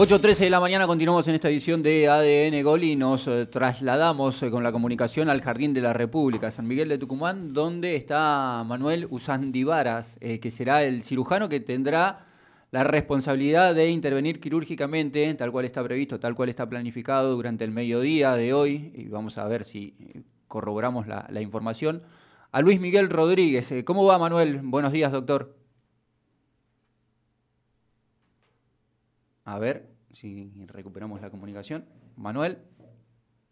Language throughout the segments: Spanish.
8.13 de la mañana continuamos en esta edición de ADN Gol y nos eh, trasladamos eh, con la comunicación al Jardín de la República, San Miguel de Tucumán, donde está Manuel Usandivaras, eh, que será el cirujano que tendrá la responsabilidad de intervenir quirúrgicamente, tal cual está previsto, tal cual está planificado durante el mediodía de hoy, y vamos a ver si corroboramos la, la información, a Luis Miguel Rodríguez. ¿Cómo va Manuel? Buenos días, doctor. A ver si recuperamos la comunicación. Manuel.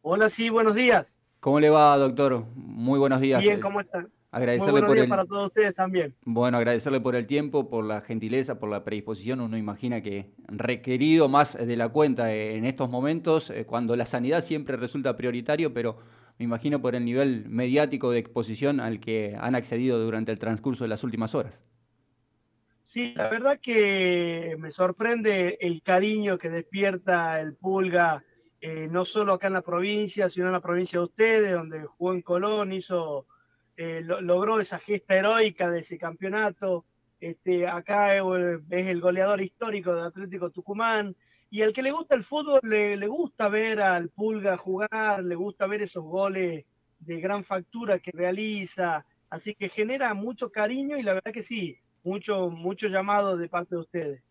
Hola, sí, buenos días. ¿Cómo le va, doctor? Muy buenos días. Bien, ¿cómo están? Agradecerle Muy buenos por días el... para todos ustedes también. Bueno, agradecerle por el tiempo, por la gentileza, por la predisposición. Uno imagina que requerido más de la cuenta en estos momentos, eh, cuando la sanidad siempre resulta prioritario, pero me imagino por el nivel mediático de exposición al que han accedido durante el transcurso de las últimas horas. Sí, la verdad que me sorprende el cariño que despierta el Pulga, eh, no solo acá en la provincia, sino en la provincia de ustedes, donde jugó en Colón, hizo, eh, lo, logró esa gesta heroica de ese campeonato. Este, acá es el goleador histórico del Atlético Tucumán. Y al que le gusta el fútbol, le, le gusta ver al Pulga jugar, le gusta ver esos goles de gran factura que realiza. Así que genera mucho cariño y la verdad que sí, mucho, mucho llamado de parte de ustedes.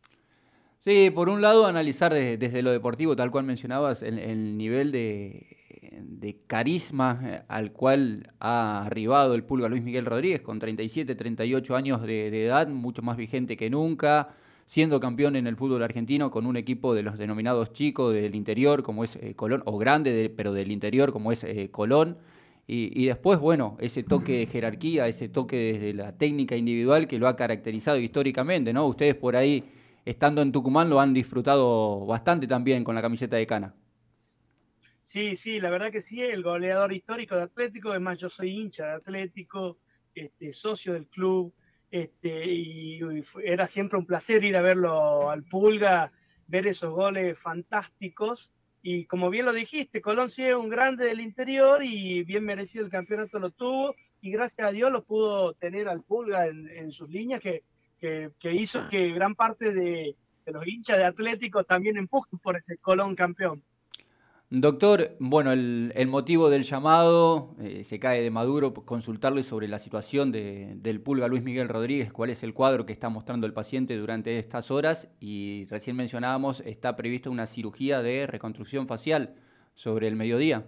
Sí, por un lado analizar de, desde lo deportivo, tal cual mencionabas, el, el nivel de, de, carisma eh, al cual ha arribado el Pulga Luis Miguel Rodríguez, con 37, 38 años de, edad, mucho más vigente que nunca, siendo campeón en el fútbol argentino con un equipo de los denominados chicos del interior, como es eh, Colón, o grande, de, pero del interior, como es eh, Colón. Y, después, bueno, ese toque de jerarquía, ese toque desde la técnica individual que lo ha caracterizado históricamente, ¿no? Ustedes por ahí, estando en Tucumán, lo han disfrutado bastante también con la camiseta de cana. Sí, sí, la verdad que sí, el goleador histórico de Atlético, además yo soy hincha de Atlético, este, socio del club, este, y era siempre un placer ir a verlo al Pulga, ver esos goles fantásticos y como bien lo dijiste, Colón sí es un grande del interior y bien merecido el campeonato lo tuvo y gracias a Dios lo pudo tener al Pulga en, sus líneas que, que, hizo que gran parte de los hinchas de Atlético también empujen por ese Colón campeón. Doctor, bueno, el, motivo del llamado eh, se cae de Maduro consultarle sobre la situación de, del pulga Luis Miguel Rodríguez, cuál es el cuadro que está mostrando el paciente durante estas horas y recién mencionábamos, está prevista una cirugía de reconstrucción facial sobre el mediodía.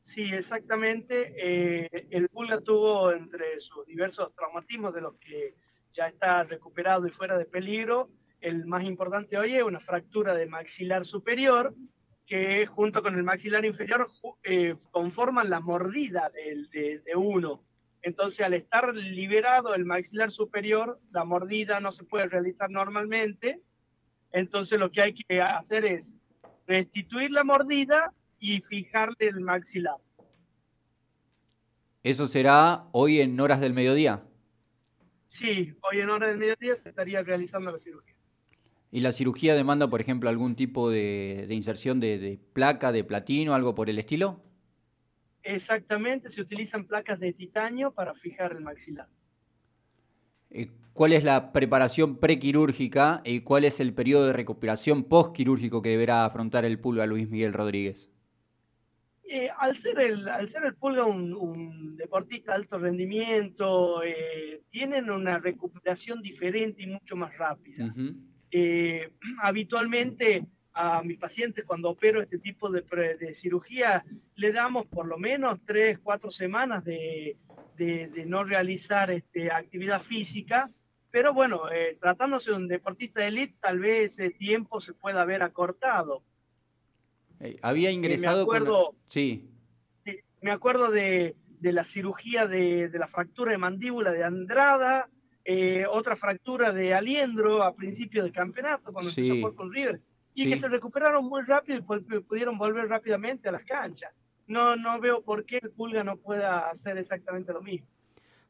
Sí, exactamente. Eh, el pulga tuvo entre sus diversos traumatismos de los que ya está recuperado y fuera de peligro, el más importante hoy es una fractura de maxilar superior que junto con el maxilar inferior eh, conforman la mordida de, de, de, uno. Entonces, al estar liberado el maxilar superior, la mordida no se puede realizar normalmente. Entonces, lo que hay que hacer es restituir la mordida y fijarle el maxilar. ¿Eso será hoy en horas del mediodía? Sí, hoy en horas del mediodía se estaría realizando la cirugía. ¿Y la cirugía demanda, por ejemplo, algún tipo de, de inserción de, de, placa, de platino, algo por el estilo? Exactamente, se utilizan placas de titanio para fijar el maxilar. Eh, ¿Cuál es la preparación prequirúrgica y cuál es el periodo de recuperación postquirúrgico que deberá afrontar el pulga Luis Miguel Rodríguez? Eh, al, ser el, al ser el pulga un, un deportista de alto rendimiento, eh, tienen una recuperación diferente y mucho más rápida. Uh -huh. Eh, habitualmente a mis pacientes cuando opero este tipo de, de, cirugía le damos por lo menos tres, cuatro semanas de, de, de no realizar este, actividad física, pero bueno, eh, tratándose de un deportista de élite, tal vez ese tiempo se pueda haber acortado. Eh, había ingresado me acuerdo, con... Sí. Me acuerdo de, la cirugía de, la fractura de mandíbula de Andrada, eh, otra fractura de Aliendro a principio del campeonato, cuando sí. empezó con River, y sí. que se recuperaron muy rápido y pudieron volver rápidamente a las canchas. No, no veo por qué el Pulga no pueda hacer exactamente lo mismo.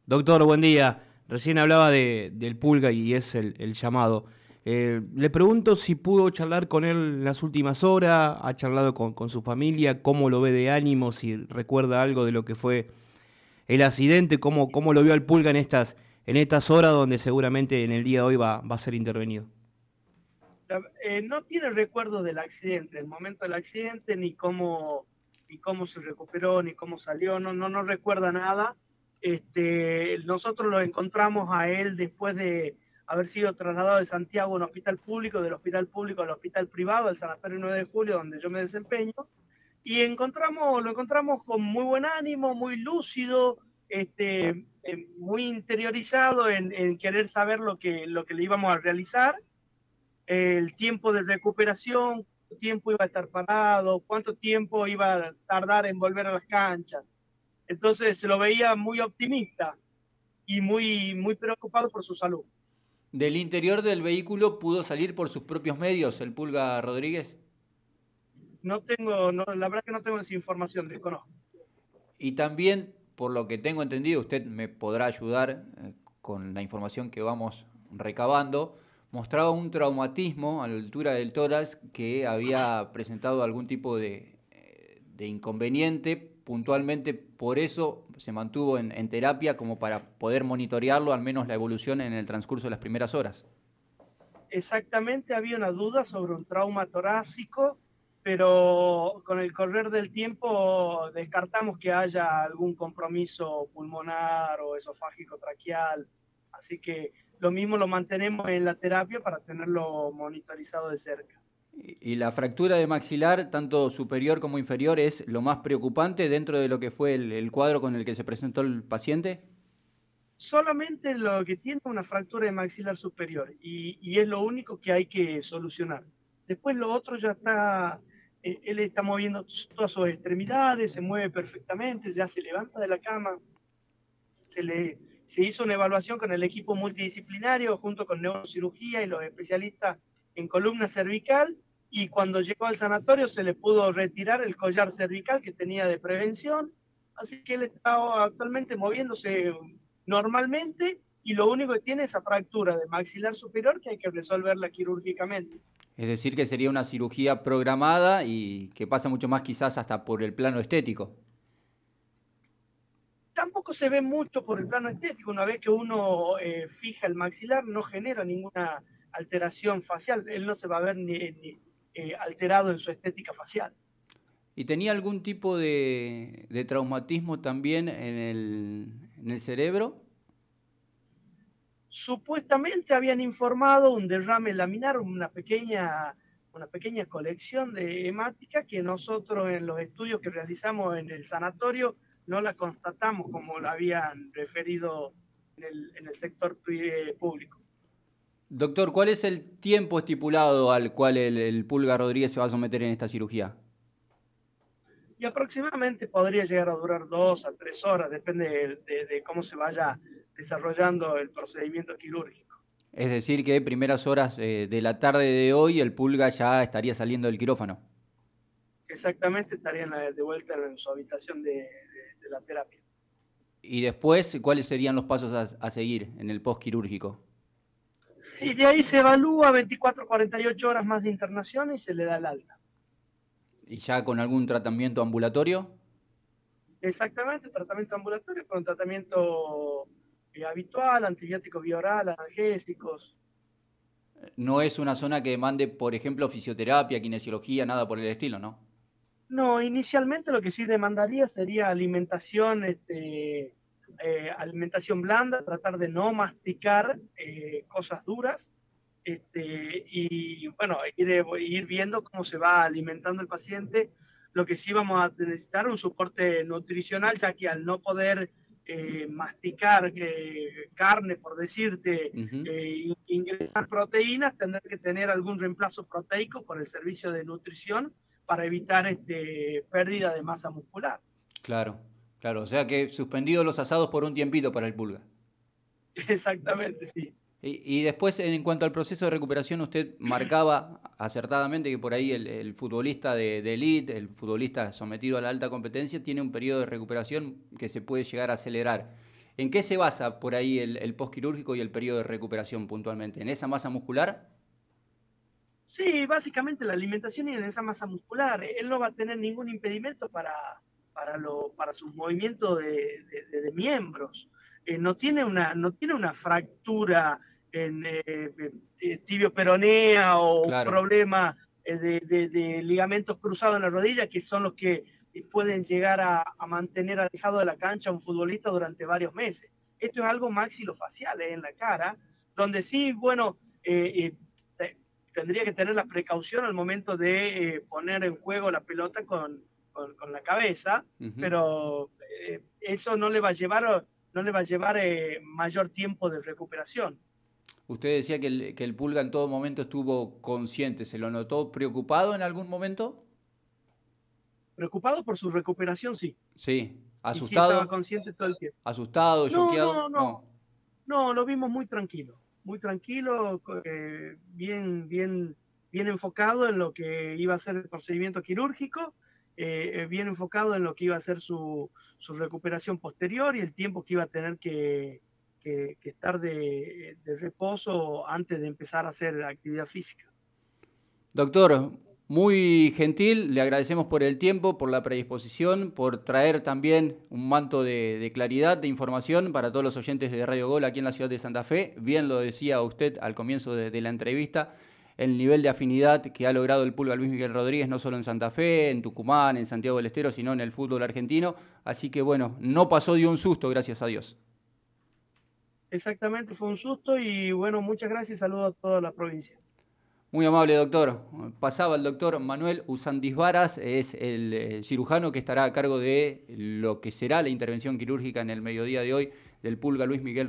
Doctor, buen día. Recién hablaba de, del Pulga y es el, el llamado. Eh, le pregunto si pudo charlar con él en las últimas horas, ha charlado con, con su familia, cómo lo ve de ánimo, si recuerda algo de lo que fue el accidente, cómo, cómo lo vio al Pulga en estas en estas horas donde seguramente en el día de hoy va, va a ser intervenido. Eh, no tiene recuerdo del accidente, el momento del accidente, ni cómo, ni cómo se recuperó, ni cómo salió, no, no, no recuerda nada. Este, nosotros lo encontramos a él después de haber sido trasladado de Santiago a un hospital público, del hospital público al hospital privado, al Sanatorio 9 de Julio, donde yo me desempeño, y encontramos, lo encontramos con muy buen ánimo, muy lúcido, este, muy interiorizado en, en, querer saber lo que, lo que le íbamos a realizar, el tiempo de recuperación, cuánto tiempo iba a estar parado, cuánto tiempo iba a tardar en volver a las canchas. Entonces se lo veía muy optimista y muy, muy preocupado por su salud. ¿Del interior del vehículo pudo salir por sus propios medios el Pulga Rodríguez? No tengo, no, la verdad que no tengo esa información, desconozco. Y también, por lo que tengo entendido, usted me podrá ayudar eh, con la información que vamos recabando, mostraba un traumatismo a la altura del tórax que había presentado algún tipo de, eh, de inconveniente puntualmente por eso se mantuvo en, terapia como para poder monitorearlo, al menos la evolución en el transcurso de las primeras horas. Exactamente, había una duda sobre un trauma torácico, pero con el correr del tiempo descartamos que haya algún compromiso pulmonar o esofágico traqueal, así que lo mismo lo mantenemos en la terapia para tenerlo monitorizado de cerca. Y la fractura de maxilar, tanto superior como inferior, es lo más preocupante dentro de lo que fue el, cuadro con el que se presentó el paciente. Solamente lo que tiene una fractura de maxilar superior y, es lo único que hay que solucionar. Después lo otro ya está, él está moviendo todas sus extremidades, se mueve perfectamente, ya se levanta de la cama, se le se hizo una evaluación con el equipo multidisciplinario junto con neurocirugía y los especialistas en columna cervical y cuando llegó al sanatorio se le pudo retirar el collar cervical que tenía de prevención, así que él está actualmente moviéndose normalmente y lo único que tiene es esa fractura de maxilar superior que hay que resolverla quirúrgicamente. Es decir, que sería una cirugía programada y que pasa mucho más quizás hasta por el plano estético. Tampoco se ve mucho por el plano estético. Una vez que uno eh, fija el maxilar, no genera ninguna alteración facial. Él no se va a ver ni, eh, alterado en su estética facial. ¿Y tenía algún tipo de, traumatismo también en el, cerebro? Supuestamente habían informado un derrame laminar, una pequeña, una pequeña colección de hemática que nosotros en los estudios que realizamos en el sanatorio no la constatamos como la habían referido en el, en el sector público. Doctor, ¿cuál es el tiempo estipulado al cual el, Pulga Rodríguez se va a someter en esta cirugía? Y aproximadamente podría llegar a durar dos a tres horas, depende de, cómo se vaya desarrollando el procedimiento quirúrgico. Es decir, que primeras horas eh, de la tarde de hoy el Pulga ya estaría saliendo del quirófano. Exactamente, estaría de vuelta en su habitación de, la terapia. Y después, ¿cuáles serían los pasos a, a seguir en el postquirúrgico? Y de ahí se evalúa 24, 48 horas más de internación y se le da el alta. ¿Y ya con algún tratamiento ambulatorio? Exactamente, tratamiento ambulatorio con tratamiento eh, habitual, antibiótico bioral, analgésicos. No es una zona que demande, por ejemplo, fisioterapia, kinesiología, nada por el estilo, ¿no? No, inicialmente lo que sí demandaría sería alimentación este, eh, alimentación blanda, tratar de no masticar eh, cosas duras. Este, y bueno, ir, ir viendo cómo se va alimentando el paciente. Lo que sí vamos a necesitar un soporte nutricional, ya que al no poder eh, masticar carne, por decirte, ingresar proteínas, tendrá que tener algún reemplazo proteico por el servicio de nutrición para evitar este, pérdida de masa muscular. Claro. Claro, o sea que suspendido los asados por un tiempito para el pulga. Exactamente, sí. Y, después, en cuanto al proceso de recuperación, usted marcaba acertadamente que por ahí el, futbolista de, de, elite, el futbolista sometido a la alta competencia, tiene un periodo de recuperación que se puede llegar a acelerar. ¿En qué se basa por ahí el, el postquirúrgico y el periodo de recuperación puntualmente? ¿En esa masa muscular? Sí, básicamente la alimentación y en esa masa muscular. Él no va a tener ningún impedimento para, para, lo, para sus movimientos de, de, miembros. Eh, no, tiene una, no tiene una fractura en tibio peronea o problemas de, ligamentos cruzados en la rodilla, que son los que pueden llegar a, mantener alejado de la cancha a un futbolista durante varios meses. Esto es algo maxilofacial en la cara, donde sí, bueno, tendría que tener la precaución al momento de poner en juego la pelota con, con, la cabeza, pero eh, eso no le va a llevar, no le va a llevar eh, mayor tiempo de recuperación. Usted decía que el, que el Pulga en todo momento estuvo consciente, ¿se lo notó preocupado en algún momento? Preocupado por su recuperación, sí. Sí, asustado. estaba consciente todo el tiempo. Asustado, no, No, no, no, lo vimos muy tranquilo, muy tranquilo, eh, bien, bien, bien enfocado en lo que iba a ser el procedimiento quirúrgico eh, bien enfocado en lo que iba a ser su, su, recuperación posterior y el tiempo que iba a tener que, estar de, reposo antes de empezar a hacer actividad física. Doctor, muy gentil, le agradecemos por el tiempo, por la predisposición, por traer también un manto de, claridad, de información para todos los oyentes de Radio Gol aquí en la ciudad de Santa Fe. Bien lo decía usted al comienzo de la entrevista el nivel de afinidad que ha logrado el Pulga Luis Miguel Rodríguez, no solo en Santa Fe, en Tucumán, en Santiago del Estero, sino en el fútbol argentino. Así que bueno, no pasó de un susto, gracias a Dios. Exactamente, fue un susto y bueno, muchas gracias y saludos a toda la provincia. Muy amable, doctor. Pasaba el doctor Manuel Usandis Varas, es el eh, cirujano que estará a cargo de lo que será la intervención quirúrgica en el mediodía de hoy del Pulga Luis Miguel